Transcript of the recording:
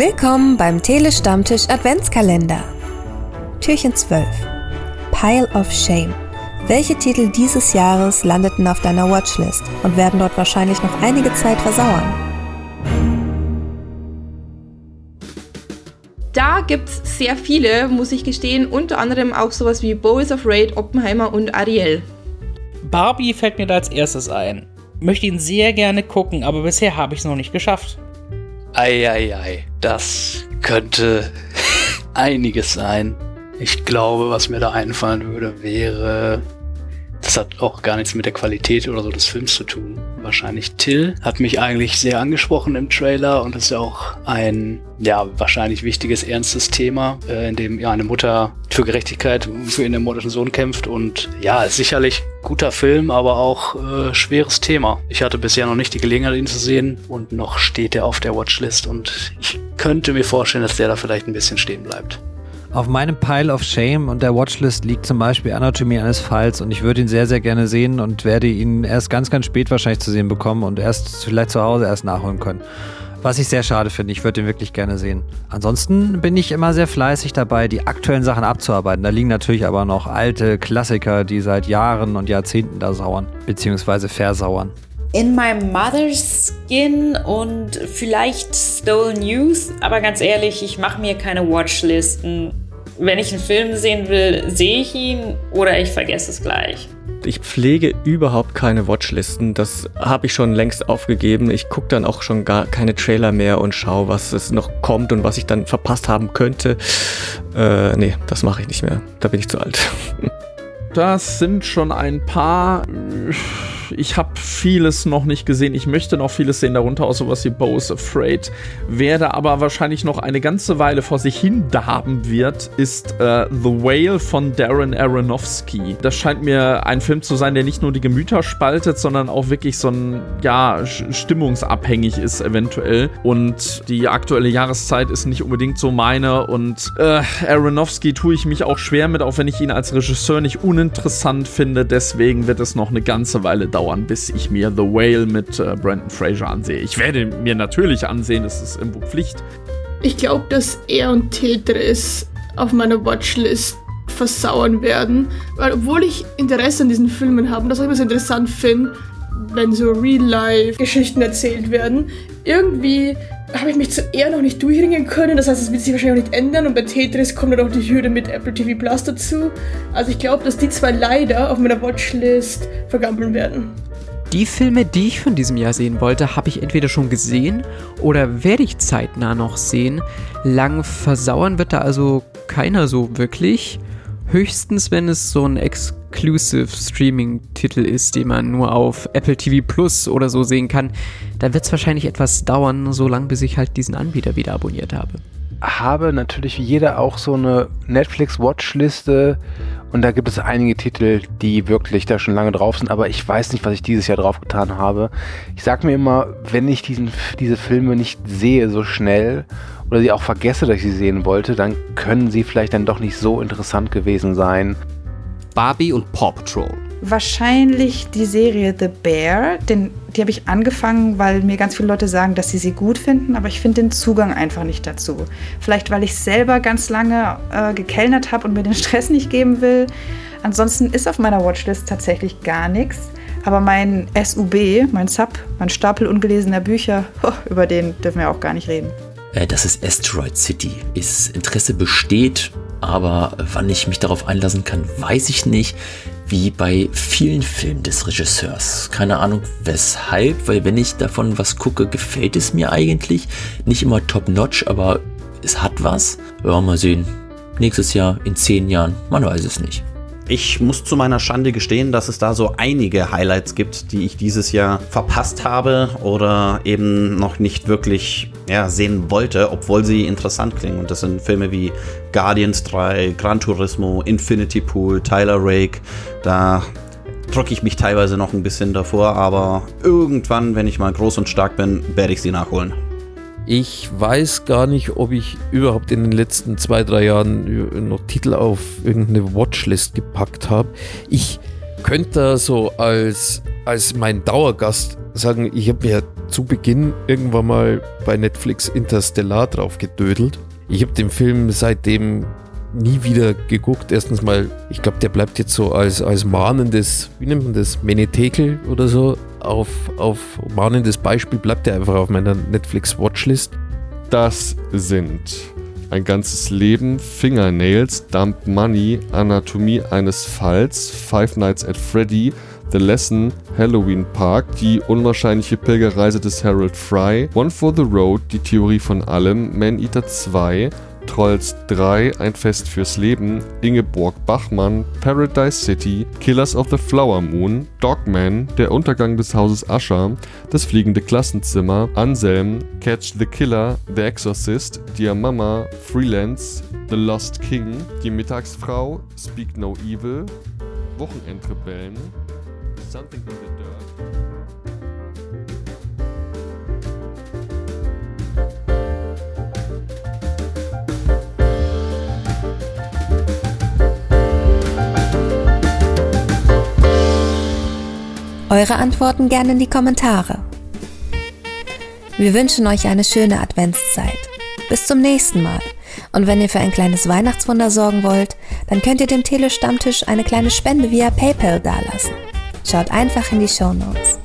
Willkommen beim Telestammtisch Adventskalender. Türchen 12. Pile of Shame. Welche Titel dieses Jahres landeten auf deiner Watchlist und werden dort wahrscheinlich noch einige Zeit versauern? Da gibt's sehr viele, muss ich gestehen, unter anderem auch sowas wie Boys of Raid, Oppenheimer und Ariel. Barbie fällt mir da als erstes ein. Möchte ihn sehr gerne gucken, aber bisher habe ich es noch nicht geschafft. Eieiei, das könnte einiges sein. Ich glaube, was mir da einfallen würde, wäre das hat auch gar nichts mit der Qualität oder so des Films zu tun. Wahrscheinlich Till hat mich eigentlich sehr angesprochen im Trailer und ist ja auch ein, ja, wahrscheinlich wichtiges, ernstes Thema, äh, in dem ja eine Mutter für Gerechtigkeit für ihren ermordeten Sohn kämpft und ja, ist sicherlich guter Film, aber auch äh, schweres Thema. Ich hatte bisher noch nicht die Gelegenheit, ihn zu sehen und noch steht er auf der Watchlist und ich könnte mir vorstellen, dass der da vielleicht ein bisschen stehen bleibt. Auf meinem Pile of Shame und der Watchlist liegt zum Beispiel Anatomy eines Falls und ich würde ihn sehr, sehr gerne sehen und werde ihn erst ganz, ganz spät wahrscheinlich zu sehen bekommen und erst vielleicht zu Hause erst nachholen können. Was ich sehr schade finde, ich würde ihn wirklich gerne sehen. Ansonsten bin ich immer sehr fleißig dabei, die aktuellen Sachen abzuarbeiten. Da liegen natürlich aber noch alte Klassiker, die seit Jahren und Jahrzehnten da sauern, beziehungsweise versauern. In My Mother's Skin und vielleicht Stolen Youth, aber ganz ehrlich, ich mache mir keine Watchlisten. Wenn ich einen Film sehen will, sehe ich ihn oder ich vergesse es gleich. Ich pflege überhaupt keine Watchlisten. Das habe ich schon längst aufgegeben. Ich gucke dann auch schon gar keine Trailer mehr und schaue, was es noch kommt und was ich dann verpasst haben könnte. Äh, nee, das mache ich nicht mehr. Da bin ich zu alt. Das sind schon ein paar. Ich habe vieles noch nicht gesehen. Ich möchte noch vieles sehen, darunter auch sowas wie Bo's Afraid. Wer da aber wahrscheinlich noch eine ganze Weile vor sich hin darben wird, ist äh, The Whale von Darren Aronofsky. Das scheint mir ein Film zu sein, der nicht nur die Gemüter spaltet, sondern auch wirklich so ein, ja, stimmungsabhängig ist eventuell. Und die aktuelle Jahreszeit ist nicht unbedingt so meine. Und äh, Aronofsky tue ich mich auch schwer mit, auch wenn ich ihn als Regisseur nicht uninteressant finde. Deswegen wird es noch eine ganze Weile dauern dauern, bis ich mir The Whale mit äh, Brandon Fraser ansehe. Ich werde mir natürlich ansehen, das ist irgendwo Pflicht. Ich glaube, dass er und Tetris auf meiner Watchlist versauern werden, weil obwohl ich Interesse an diesen Filmen habe und das auch immer so interessant finde, wenn so Real-Life-Geschichten erzählt werden, irgendwie habe ich mich zu eher noch nicht durchringen können. Das heißt, es wird sich wahrscheinlich auch nicht ändern. Und bei Tetris kommt dann auch die Hürde mit Apple TV Plus dazu. Also ich glaube, dass die zwei leider auf meiner Watchlist vergampeln werden. Die Filme, die ich von diesem Jahr sehen wollte, habe ich entweder schon gesehen oder werde ich zeitnah noch sehen. Lang versauern wird da also keiner so wirklich. Höchstens, wenn es so ein Exclusive Streaming-Titel ist, den man nur auf Apple TV Plus oder so sehen kann, dann wird es wahrscheinlich etwas dauern, so lange bis ich halt diesen Anbieter wieder abonniert habe. Habe natürlich wie jeder auch so eine Netflix-Watchliste und da gibt es einige Titel, die wirklich da schon lange drauf sind, aber ich weiß nicht, was ich dieses Jahr drauf getan habe. Ich sag mir immer, wenn ich diesen, diese Filme nicht sehe so schnell oder sie auch vergesse, dass ich sie sehen wollte, dann können sie vielleicht dann doch nicht so interessant gewesen sein. Barbie und Paw Patrol. Wahrscheinlich die Serie The Bear, denn die habe ich angefangen, weil mir ganz viele Leute sagen, dass sie sie gut finden, aber ich finde den Zugang einfach nicht dazu. Vielleicht, weil ich selber ganz lange äh, gekellnert habe und mir den Stress nicht geben will. Ansonsten ist auf meiner Watchlist tatsächlich gar nichts. Aber mein SUB, mein Sub, mein Stapel ungelesener Bücher, oh, über den dürfen wir auch gar nicht reden. Äh, das ist Asteroid City. Ist Interesse besteht, aber wann ich mich darauf einlassen kann, weiß ich nicht. Wie bei vielen Filmen des Regisseurs. Keine Ahnung weshalb, weil wenn ich davon was gucke, gefällt es mir eigentlich. Nicht immer top-notch, aber es hat was. Ja, mal sehen. Nächstes Jahr, in zehn Jahren, man weiß es nicht. Ich muss zu meiner Schande gestehen, dass es da so einige Highlights gibt, die ich dieses Jahr verpasst habe oder eben noch nicht wirklich ja, sehen wollte, obwohl sie interessant klingen. Und das sind Filme wie Guardians 3, Gran Turismo, Infinity Pool, Tyler Rake. Da drücke ich mich teilweise noch ein bisschen davor, aber irgendwann, wenn ich mal groß und stark bin, werde ich sie nachholen. Ich weiß gar nicht, ob ich überhaupt in den letzten zwei, drei Jahren noch Titel auf irgendeine Watchlist gepackt habe. Ich könnte da so als, als mein Dauergast sagen, ich habe mir zu Beginn irgendwann mal bei Netflix Interstellar drauf gedödelt. Ich habe den Film seitdem nie wieder geguckt. Erstens mal, ich glaube, der bleibt jetzt so als, als mahnendes, wie nennt man das, Menetekel oder so, auf, auf mahnendes Beispiel bleibt er einfach auf meiner Netflix-Watchlist. Das sind ein ganzes Leben, Fingernails, Dump Money, Anatomie eines Falls, Five Nights at Freddy, The Lesson, Halloween Park, die unwahrscheinliche Pilgerreise des Harold Fry, One for the Road, die Theorie von allem, Man Eater 2, Trolls 3, Ein Fest fürs Leben, Ingeborg Bachmann, Paradise City, Killers of the Flower Moon, Dogman, Der Untergang des Hauses Usher, Das fliegende Klassenzimmer, Anselm, Catch the Killer, The Exorcist, Dear Mama, Freelance, The Lost King, Die Mittagsfrau, Speak No Evil, Wochenendrebellen, Something in the Eure Antworten gerne in die Kommentare. Wir wünschen euch eine schöne Adventszeit. Bis zum nächsten Mal. Und wenn ihr für ein kleines Weihnachtswunder sorgen wollt, dann könnt ihr dem Telestammtisch eine kleine Spende via PayPal dalassen. Schaut einfach in die Show Notes.